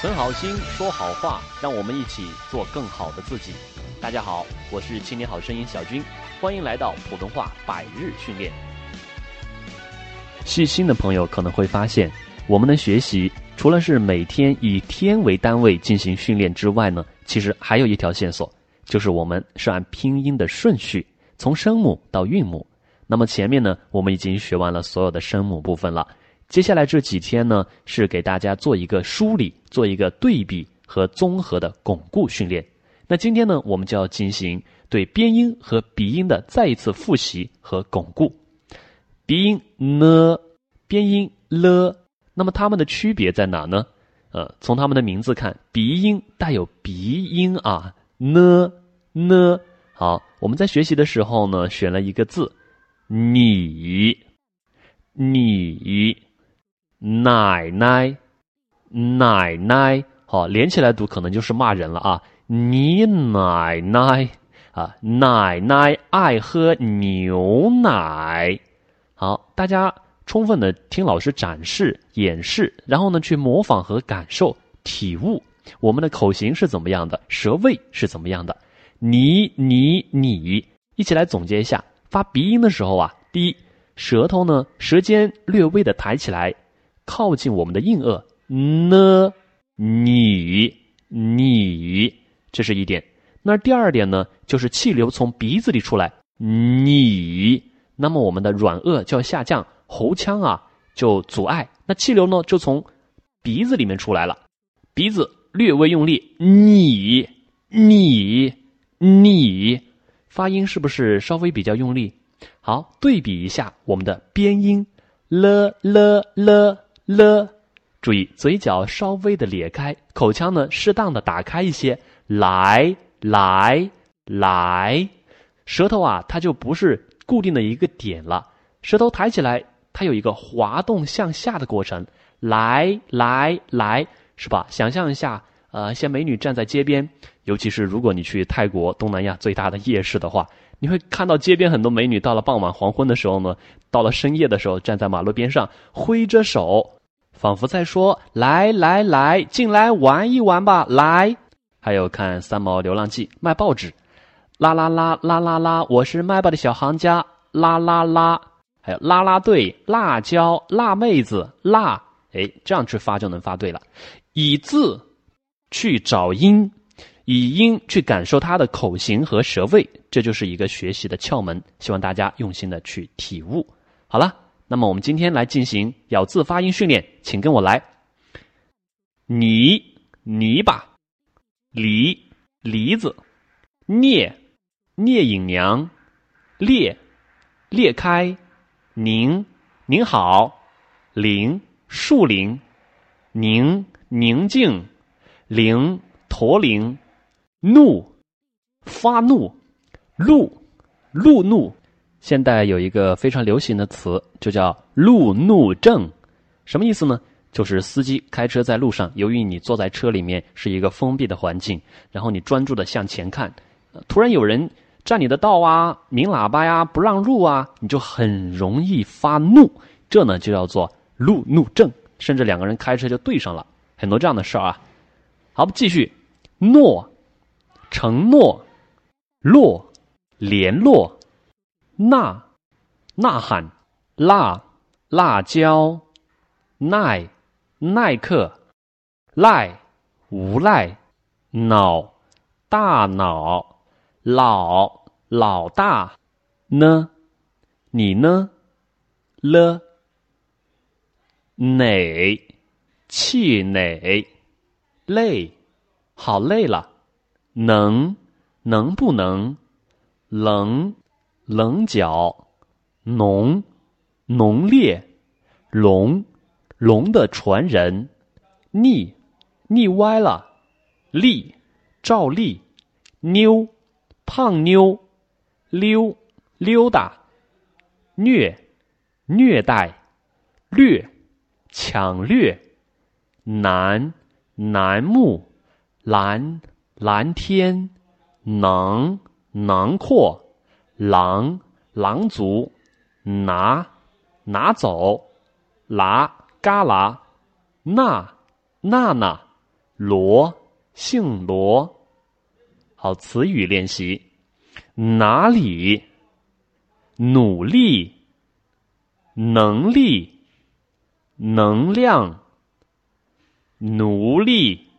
存好心，说好话，让我们一起做更好的自己。大家好，我是青年好声音小军，欢迎来到普通话百日训练。细心的朋友可能会发现，我们的学习除了是每天以天为单位进行训练之外呢，其实还有一条线索，就是我们是按拼音的顺序，从声母到韵母。那么前面呢，我们已经学完了所有的声母部分了。接下来这几天呢，是给大家做一个梳理、做一个对比和综合的巩固训练。那今天呢，我们就要进行对边音和鼻音的再一次复习和巩固。鼻音呢，边音了，那么它们的区别在哪呢？呃，从它们的名字看，鼻音带有鼻音啊，呢呢。好，我们在学习的时候呢，选了一个字，你，你。奶奶，奶奶，好，连起来读可能就是骂人了啊！你奶奶啊，奶奶爱喝牛奶。好，大家充分的听老师展示演示，然后呢去模仿和感受体悟我们的口型是怎么样的，舌位是怎么样的。你你你，一起来总结一下，发鼻音的时候啊，第一，舌头呢舌尖略微的抬起来。靠近我们的硬腭，呢，你，你，这是一点。那第二点呢，就是气流从鼻子里出来，你，那么我们的软腭就要下降，喉腔啊就阻碍，那气流呢就从鼻子里面出来了，鼻子略微用力，你，你，你，发音是不是稍微比较用力？好，对比一下我们的边音，了了了。了，注意嘴角稍微的咧开，口腔呢适当的打开一些。来来来，舌头啊，它就不是固定的一个点了。舌头抬起来，它有一个滑动向下的过程。来来来，是吧？想象一下，呃，一些美女站在街边，尤其是如果你去泰国东南亚最大的夜市的话，你会看到街边很多美女，到了傍晚黄昏的时候呢，到了深夜的时候，站在马路边上挥着手。仿佛在说：“来来来，进来玩一玩吧！”来，还有看《三毛流浪记》卖报纸，啦啦啦啦啦啦，我是卖报的小行家，啦啦啦，还有啦啦队、辣椒、辣妹子、辣，哎，这样去发就能发对了。以字去找音，以音去感受它的口型和舌位，这就是一个学习的窍门。希望大家用心的去体悟。好了。那么我们今天来进行咬字发音训练，请跟我来。泥泥巴，梨梨子，聂聂隐娘，裂裂开，宁您好，林树林，宁宁静，灵驼铃，怒发怒，怒路怒。现代有一个非常流行的词，就叫“路怒症”，什么意思呢？就是司机开车在路上，由于你坐在车里面是一个封闭的环境，然后你专注的向前看，突然有人占你的道啊，鸣喇叭呀，不让路啊，你就很容易发怒，这呢就叫做“路怒症”，甚至两个人开车就对上了，很多这样的事儿啊。好，继续，诺，承诺，落，联络。呐，呐喊，辣，辣椒，耐，耐克，赖，无赖，脑，大脑，老，老大，呢，你呢，了，馁，气馁，累，好累了，能，能不能，棱。棱角，浓，浓烈，龙，龙的传人，腻，腻歪了，立，照例，妞，胖妞，溜，溜达，虐，虐待，掠，抢掠，南，楠木，蓝，蓝天，囊，囊括。狼，狼族，拿，拿走，拿，旮旯，娜，娜娜，罗，姓罗。好，词语练习：哪里？努力。能力。能量。奴隶。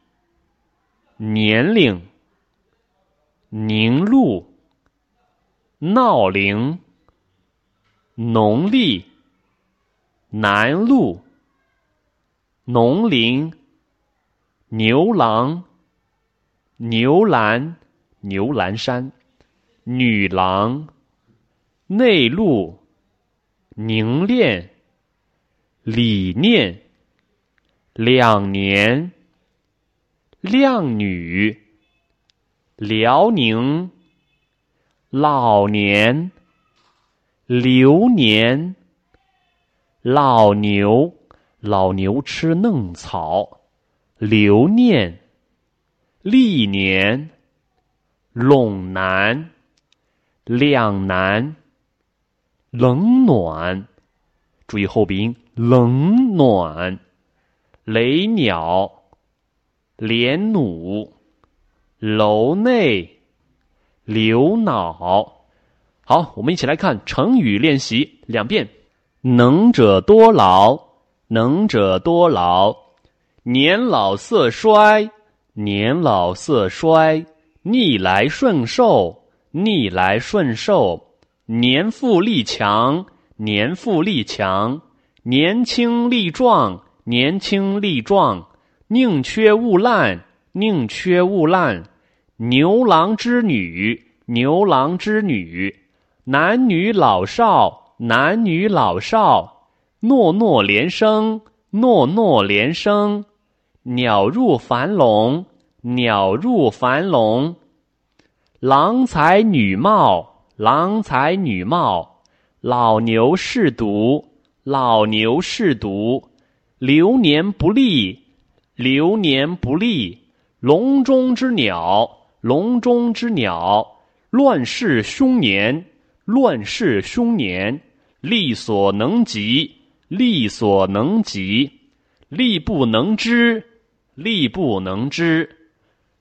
年龄。凝露。闹铃。农历。南路。农林。牛郎。牛栏。牛栏山，女郎，内陆，凝练，理念，两年，靓女，辽宁，老年，流年，老牛，老牛吃嫩草，留念，历年。陇南，两难，冷暖，注意后鼻音，冷暖，雷鸟，连弩，楼内，流脑。好，我们一起来看成语练习两遍。能者多劳，能者多劳，年老色衰，年老色衰。逆来顺受，逆来顺受；年富力强，年富力强；年轻力壮，年轻力壮；宁缺毋滥，宁缺毋滥；牛郎织女，牛郎织女；男女老少，男女老少；诺诺连声，诺诺连声；鸟入樊笼。鸟入樊笼，郎才女貌，郎才女貌，老牛试犊，老牛试犊，流年不利，流年不利，笼中之鸟，笼中之鸟，乱世凶年，乱世凶年，力所能及，力所能及，力不能支，力不能支。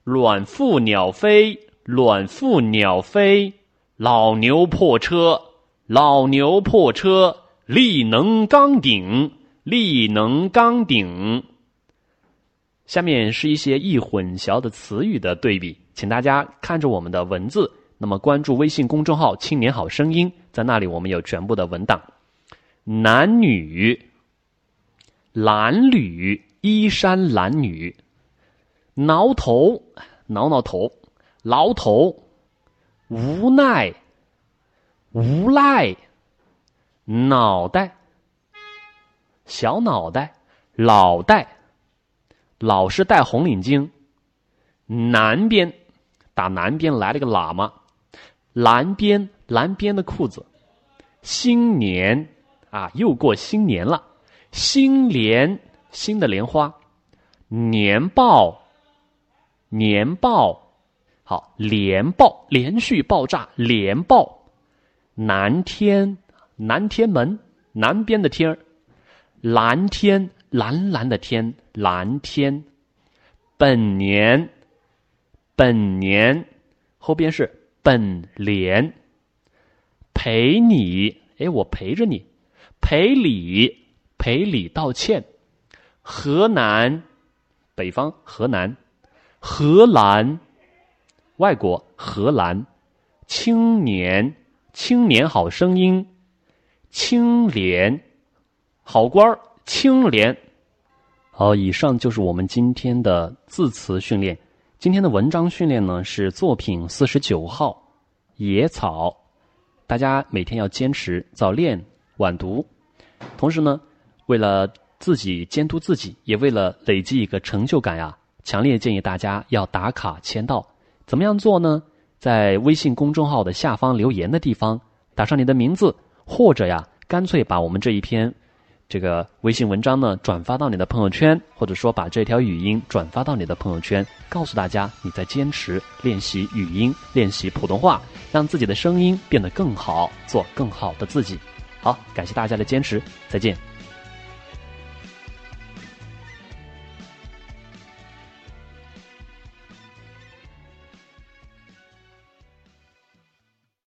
卵腹鸟飞，卵腹鸟飞，老牛破车，老牛破车，力能刚顶，力能刚顶。下面是一些易混淆的词语的对比，请大家看着我们的文字，那么关注微信公众号“青年好声音”，在那里我们有全部的文档。男女，褴褛，衣衫褴褛。挠头，挠挠头，挠头，无奈，无赖，脑袋，小脑袋，脑袋，老是戴红领巾，南边，打南边来了个喇嘛，蓝边，蓝边的裤子，新年啊，又过新年了，新莲，新的莲花，年报。年报，好，连爆，连续爆炸，连爆，南天，南天门，南边的天儿，蓝天，蓝蓝的天，蓝天，本年，本年，后边是本联，陪你，哎，我陪着你，赔礼，赔礼道歉，河南，北方，河南。荷兰，外国荷兰，青年，青年好声音，青莲，好官儿，青莲。好，以上就是我们今天的字词训练。今天的文章训练呢是作品四十九号《野草》，大家每天要坚持早练晚读。同时呢，为了自己监督自己，也为了累积一个成就感呀。强烈建议大家要打卡签到，怎么样做呢？在微信公众号的下方留言的地方打上你的名字，或者呀，干脆把我们这一篇这个微信文章呢转发到你的朋友圈，或者说把这条语音转发到你的朋友圈，告诉大家你在坚持练习语音，练习普通话，让自己的声音变得更好，做更好的自己。好，感谢大家的坚持，再见。